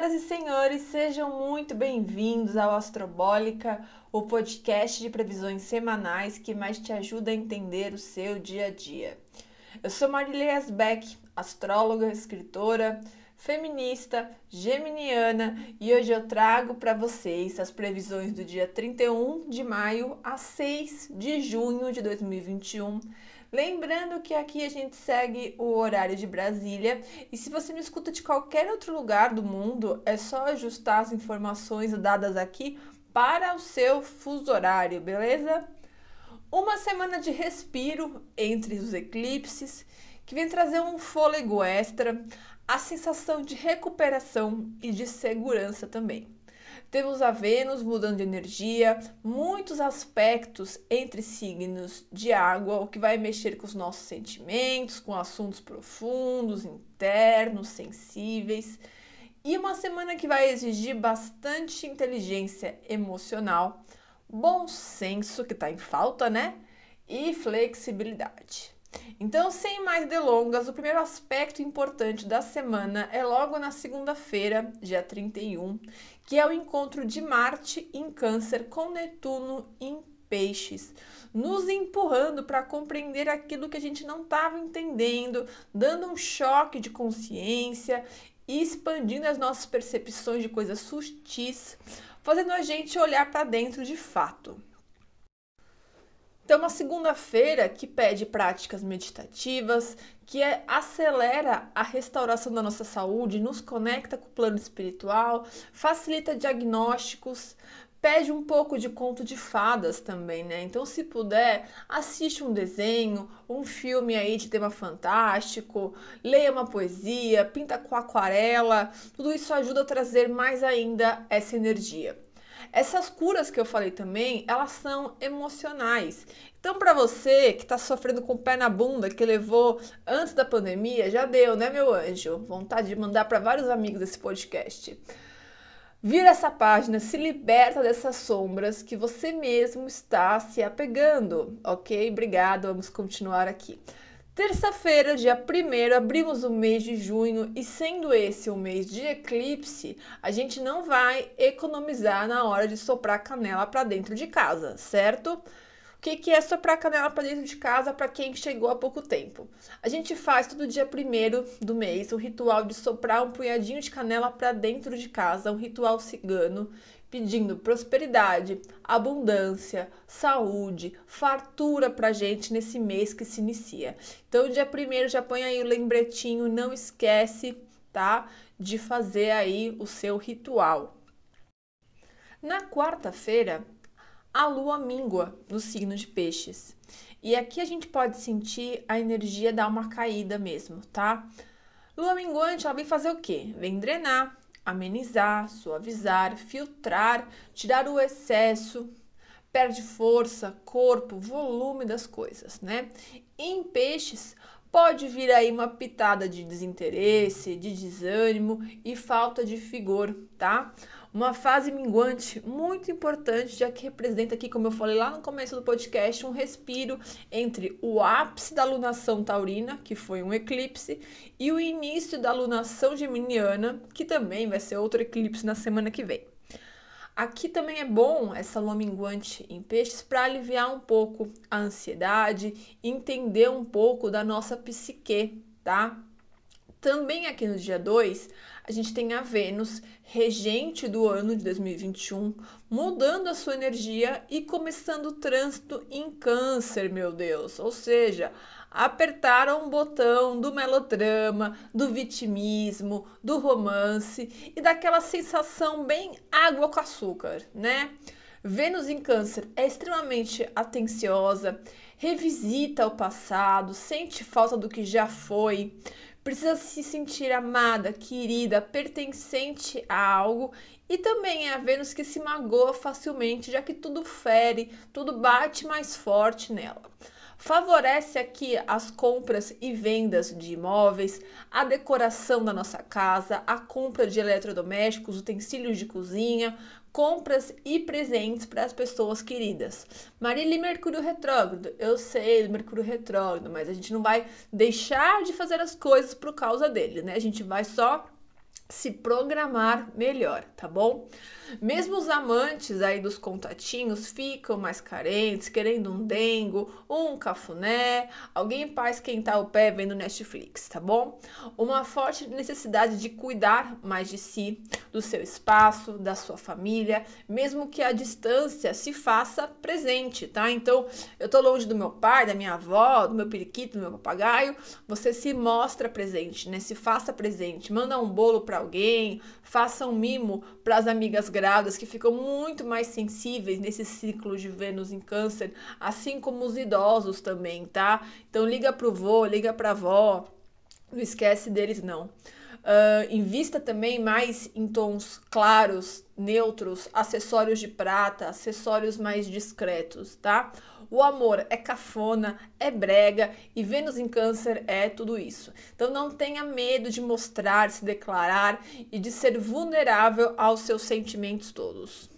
Senhoras e senhores, sejam muito bem-vindos ao Astrobólica, o podcast de previsões semanais que mais te ajuda a entender o seu dia a dia. Eu sou Marília Asbeck, astróloga, escritora, feminista, geminiana e hoje eu trago para vocês as previsões do dia 31 de maio a 6 de junho de 2021 Lembrando que aqui a gente segue o horário de Brasília e se você me escuta de qualquer outro lugar do mundo, é só ajustar as informações dadas aqui para o seu fuso horário, beleza? Uma semana de respiro entre os eclipses que vem trazer um fôlego extra, a sensação de recuperação e de segurança também. Temos a Vênus mudando de energia, muitos aspectos entre signos de água, o que vai mexer com os nossos sentimentos, com assuntos profundos, internos, sensíveis. E uma semana que vai exigir bastante inteligência emocional, bom senso, que está em falta, né? E flexibilidade. Então, sem mais delongas, o primeiro aspecto importante da semana é logo na segunda-feira, dia 31, que é o encontro de Marte em Câncer com Netuno em Peixes, nos empurrando para compreender aquilo que a gente não estava entendendo, dando um choque de consciência e expandindo as nossas percepções de coisas sutis, fazendo a gente olhar para dentro de fato. Então, uma segunda-feira que pede práticas meditativas, que é, acelera a restauração da nossa saúde, nos conecta com o plano espiritual, facilita diagnósticos, pede um pouco de conto de fadas também, né? Então, se puder, assiste um desenho, um filme aí de tema fantástico, leia uma poesia, pinta com aquarela, tudo isso ajuda a trazer mais ainda essa energia. Essas curas que eu falei também, elas são emocionais. Então, para você que está sofrendo com o pé na bunda, que levou antes da pandemia, já deu, né, meu anjo? Vontade de mandar para vários amigos esse podcast. Vira essa página, se liberta dessas sombras que você mesmo está se apegando, ok? Obrigado, vamos continuar aqui. Terça-feira, dia 1 abrimos o mês de junho e sendo esse o mês de eclipse, a gente não vai economizar na hora de soprar canela para dentro de casa, certo? O que, que é soprar canela para dentro de casa para quem chegou há pouco tempo? A gente faz todo dia 1 do mês o ritual de soprar um punhadinho de canela para dentro de casa, um ritual cigano pedindo prosperidade, abundância, saúde, fartura pra gente nesse mês que se inicia. Então, dia primeiro já põe aí o lembretinho, não esquece, tá? De fazer aí o seu ritual. Na quarta-feira, a lua míngua no signo de peixes. E aqui a gente pode sentir a energia dar uma caída mesmo, tá? Lua minguante, ela vem fazer o quê? Vem drenar, amenizar, suavizar, filtrar, tirar o excesso, perde força, corpo, volume das coisas, né? Em peixes pode vir aí uma pitada de desinteresse, de desânimo e falta de vigor, tá? Uma fase minguante muito importante, já que representa aqui, como eu falei lá no começo do podcast, um respiro entre o ápice da lunação taurina, que foi um eclipse, e o início da lunação geminiana, que também vai ser outro eclipse na semana que vem. Aqui também é bom essa lua minguante em peixes para aliviar um pouco a ansiedade, entender um pouco da nossa psique, tá? Também aqui no dia 2, a gente tem a Vênus, regente do ano de 2021, mudando a sua energia e começando o trânsito em Câncer, meu Deus. Ou seja, apertaram o botão do melodrama, do vitimismo, do romance e daquela sensação bem água com açúcar, né? Vênus em Câncer é extremamente atenciosa, revisita o passado, sente falta do que já foi, precisa se sentir amada, querida, pertencente a algo e também é a Vênus que se magoa facilmente, já que tudo fere, tudo bate mais forte nela. Favorece aqui as compras e vendas de imóveis, a decoração da nossa casa, a compra de eletrodomésticos, utensílios de cozinha, compras e presentes para as pessoas queridas. Marília Mercúrio retrógrado, eu sei, Mercúrio retrógrado, mas a gente não vai deixar de fazer as coisas por causa dele, né? A gente vai só se programar melhor, tá bom? Mesmo os amantes aí dos contatinhos ficam mais carentes, querendo um dengo, um cafuné, alguém para esquentar o pé vendo Netflix, tá bom? Uma forte necessidade de cuidar mais de si, do seu espaço, da sua família, mesmo que a distância se faça presente, tá? Então, eu tô longe do meu pai, da minha avó, do meu periquito, do meu papagaio, você se mostra presente, né? Se faça presente, manda um bolo para alguém, faça um mimo para as amigas grávidas que ficam muito mais sensíveis nesse ciclo de Vênus em Câncer, assim como os idosos também, tá? Então liga pro vô, liga pra avó, não esquece deles não. Uh, invista também mais em tons claros, neutros, acessórios de prata, acessórios mais discretos, tá? O amor é cafona, é brega e Vênus em Câncer é tudo isso. Então não tenha medo de mostrar, se declarar e de ser vulnerável aos seus sentimentos todos.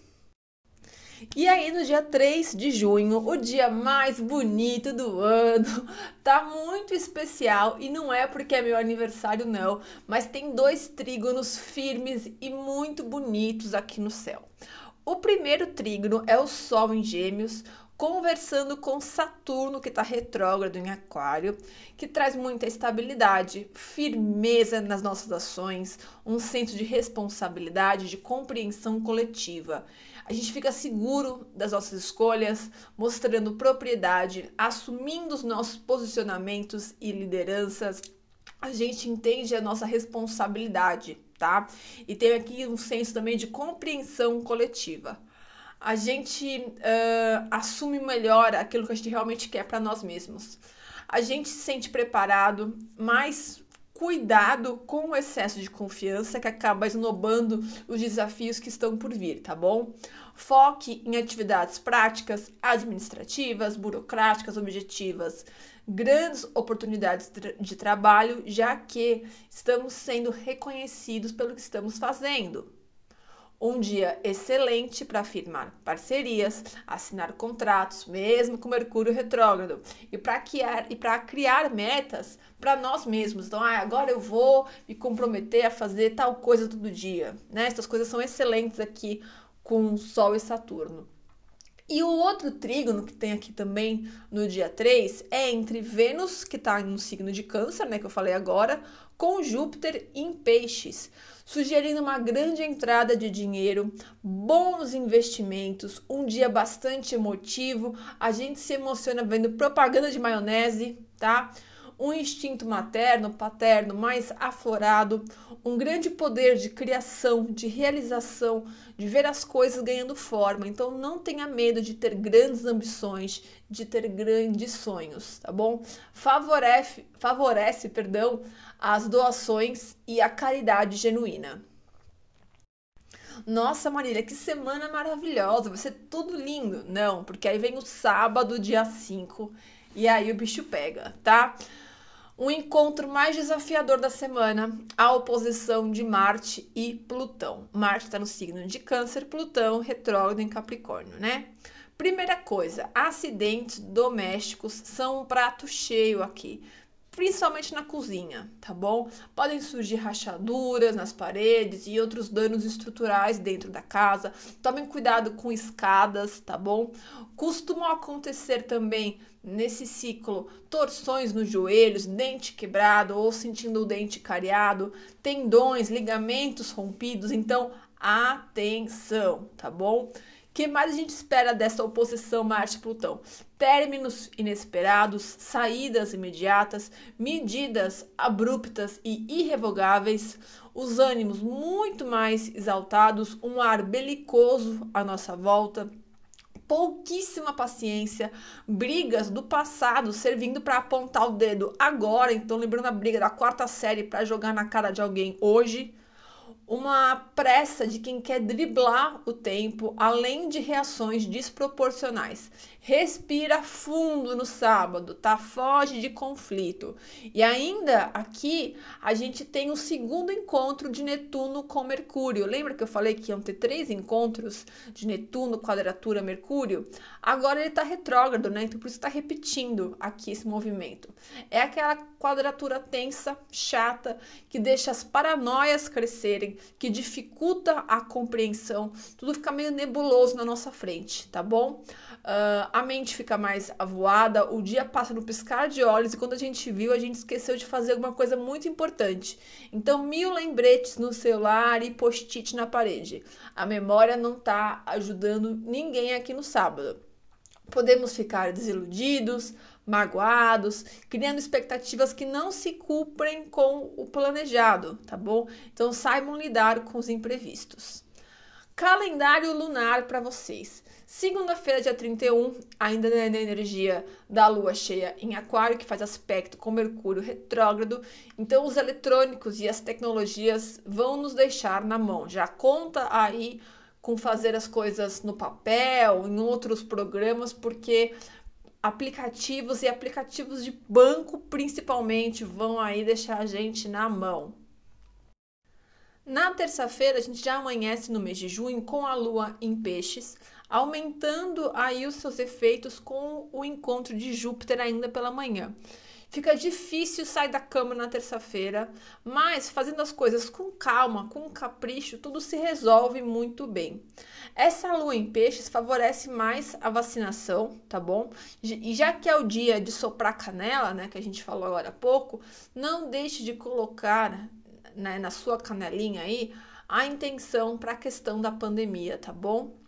E aí, no dia 3 de junho, o dia mais bonito do ano, tá muito especial e não é porque é meu aniversário, não, mas tem dois trígonos firmes e muito bonitos aqui no céu. O primeiro trígono é o Sol em Gêmeos, conversando com Saturno, que está retrógrado em Aquário, que traz muita estabilidade, firmeza nas nossas ações, um senso de responsabilidade, de compreensão coletiva. A gente fica seguro das nossas escolhas, mostrando propriedade, assumindo os nossos posicionamentos e lideranças. A gente entende a nossa responsabilidade, tá? E tem aqui um senso também de compreensão coletiva a gente uh, assume melhor aquilo que a gente realmente quer para nós mesmos. A gente se sente preparado, mais cuidado com o excesso de confiança que acaba esnobando os desafios que estão por vir, tá bom? Foque em atividades práticas, administrativas, burocráticas, objetivas, grandes oportunidades de trabalho, já que estamos sendo reconhecidos pelo que estamos fazendo, um dia excelente para firmar parcerias, assinar contratos, mesmo com Mercúrio retrógrado, e para criar, e criar metas para nós mesmos. Então, ah, agora eu vou me comprometer a fazer tal coisa todo dia. Né? Essas coisas são excelentes aqui com Sol e Saturno. E o outro trígono que tem aqui também no dia 3 é entre Vênus, que está no signo de Câncer, né, que eu falei agora, com Júpiter em Peixes sugerindo uma grande entrada de dinheiro, bons investimentos, um dia bastante emotivo. A gente se emociona vendo propaganda de maionese, tá? Um instinto materno, paterno mais aflorado, um grande poder de criação, de realização, de ver as coisas ganhando forma. Então não tenha medo de ter grandes ambições, de ter grandes sonhos, tá bom? Favorece, favorece, perdão, as doações e a caridade genuína. Nossa, Marília, que semana maravilhosa, vai ser tudo lindo. Não, porque aí vem o sábado, dia 5, e aí o bicho pega, tá? O encontro mais desafiador da semana, a oposição de Marte e Plutão. Marte está no signo de Câncer, Plutão retrógrado em Capricórnio, né? Primeira coisa, acidentes domésticos são um prato cheio aqui principalmente na cozinha, tá bom? Podem surgir rachaduras nas paredes e outros danos estruturais dentro da casa. Tomem cuidado com escadas, tá bom? Costumam acontecer também nesse ciclo torções nos joelhos, dente quebrado ou sentindo o dente cariado, tendões, ligamentos rompidos, então atenção, tá bom? Que mais a gente espera dessa oposição Marte-Plutão? Términos inesperados, saídas imediatas, medidas abruptas e irrevogáveis, os ânimos muito mais exaltados, um ar belicoso à nossa volta, pouquíssima paciência, brigas do passado servindo para apontar o dedo agora, então lembrando a briga da quarta série para jogar na cara de alguém hoje uma pressa de quem quer driblar o tempo, além de reações desproporcionais. Respira fundo no sábado, tá? Foge de conflito. E ainda aqui a gente tem o segundo encontro de Netuno com Mercúrio. Lembra que eu falei que iam ter três encontros de Netuno, quadratura, Mercúrio? Agora ele tá retrógrado, né? Então por isso tá repetindo aqui esse movimento. É aquela quadratura tensa, chata, que deixa as paranoias crescerem, que dificulta a compreensão, tudo fica meio nebuloso na nossa frente, tá bom? Uh, a mente fica mais avoada, o dia passa no piscar de olhos e quando a gente viu, a gente esqueceu de fazer alguma coisa muito importante. Então, mil lembretes no celular e post-it na parede. A memória não está ajudando ninguém aqui no sábado. Podemos ficar desiludidos, magoados, criando expectativas que não se cumprem com o planejado, tá bom? Então saibam lidar com os imprevistos. Calendário lunar para vocês. Segunda-feira, dia 31, ainda na energia da lua cheia em Aquário, que faz aspecto com Mercúrio retrógrado. Então, os eletrônicos e as tecnologias vão nos deixar na mão. Já conta aí com fazer as coisas no papel, em outros programas, porque aplicativos e aplicativos de banco principalmente vão aí deixar a gente na mão. Na terça-feira, a gente já amanhece no mês de junho com a lua em peixes, aumentando aí os seus efeitos com o encontro de Júpiter ainda pela manhã. Fica difícil sair da cama na terça-feira, mas fazendo as coisas com calma, com capricho, tudo se resolve muito bem. Essa lua em peixes favorece mais a vacinação, tá bom? E já que é o dia de soprar canela, né, que a gente falou agora há pouco, não deixe de colocar né, na sua canelinha aí a intenção para a questão da pandemia, tá bom?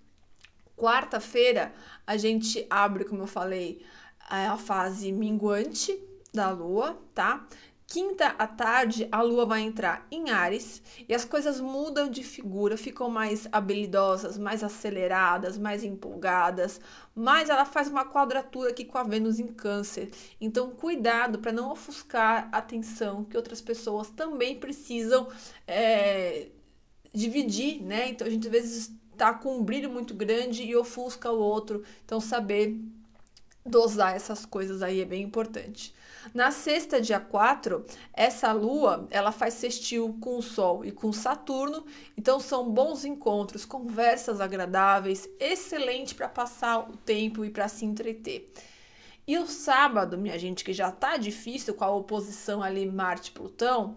Quarta-feira a gente abre, como eu falei, a fase minguante da lua, tá? Quinta à tarde, a lua vai entrar em Ares e as coisas mudam de figura, ficam mais habilidosas, mais aceleradas, mais empolgadas, mas ela faz uma quadratura aqui com a Vênus em Câncer. Então, cuidado para não ofuscar a atenção que outras pessoas também precisam é, dividir, né? Então, a gente às vezes tá com um brilho muito grande e ofusca o outro. Então, saber dosar essas coisas aí é bem importante. Na sexta, dia 4, essa lua, ela faz sextil com o Sol e com Saturno, então são bons encontros, conversas agradáveis, excelente para passar o tempo e para se entreter. E o sábado, minha gente, que já tá difícil com a oposição ali Marte-Plutão,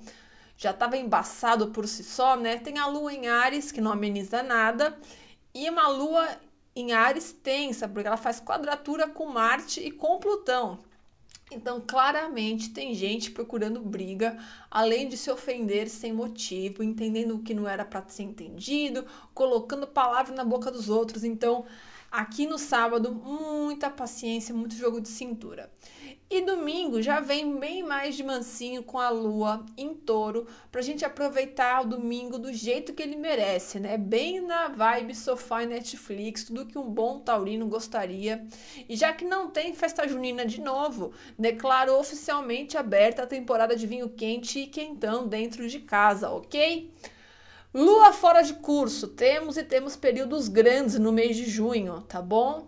já estava embaçado por si só, né? Tem a lua em Ares, que não ameniza nada, e uma lua em Ares tensa, porque ela faz quadratura com Marte e com Plutão. Então, claramente, tem gente procurando briga, além de se ofender sem motivo, entendendo o que não era para ser entendido, colocando palavra na boca dos outros. Então, aqui no sábado, muita paciência, muito jogo de cintura. E domingo já vem bem mais de mansinho com a lua em touro, pra gente aproveitar o domingo do jeito que ele merece, né? Bem na vibe sofá e Netflix, tudo que um bom taurino gostaria. E já que não tem festa junina de novo, declaro oficialmente aberta a temporada de vinho quente e quentão dentro de casa, ok? Lua fora de curso, temos e temos períodos grandes no mês de junho, tá bom?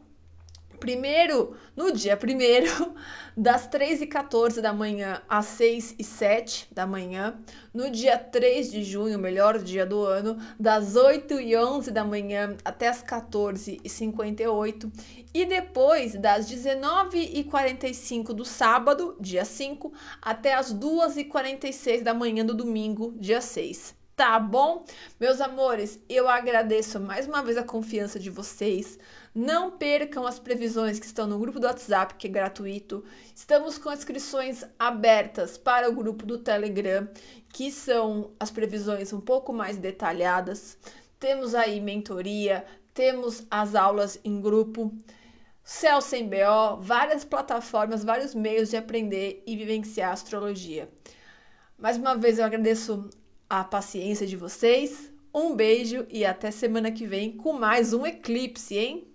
Primeiro, no dia primeiro, das 3 e 14 da manhã às 6 e 7 da manhã. No dia 3 de junho, melhor dia do ano, das 8 e 11 da manhã até as 14 e 58. Depois, das 19 e 45 do sábado, dia 5, até as 2 e 46 da manhã do domingo, dia 6. Tá bom? Meus amores, eu agradeço mais uma vez a confiança de vocês. Não percam as previsões que estão no grupo do WhatsApp, que é gratuito. Estamos com inscrições abertas para o grupo do Telegram, que são as previsões um pouco mais detalhadas. Temos aí mentoria, temos as aulas em grupo. Céu sem BO, várias plataformas, vários meios de aprender e vivenciar astrologia. Mais uma vez eu agradeço a paciência de vocês. Um beijo e até semana que vem com mais um eclipse, hein?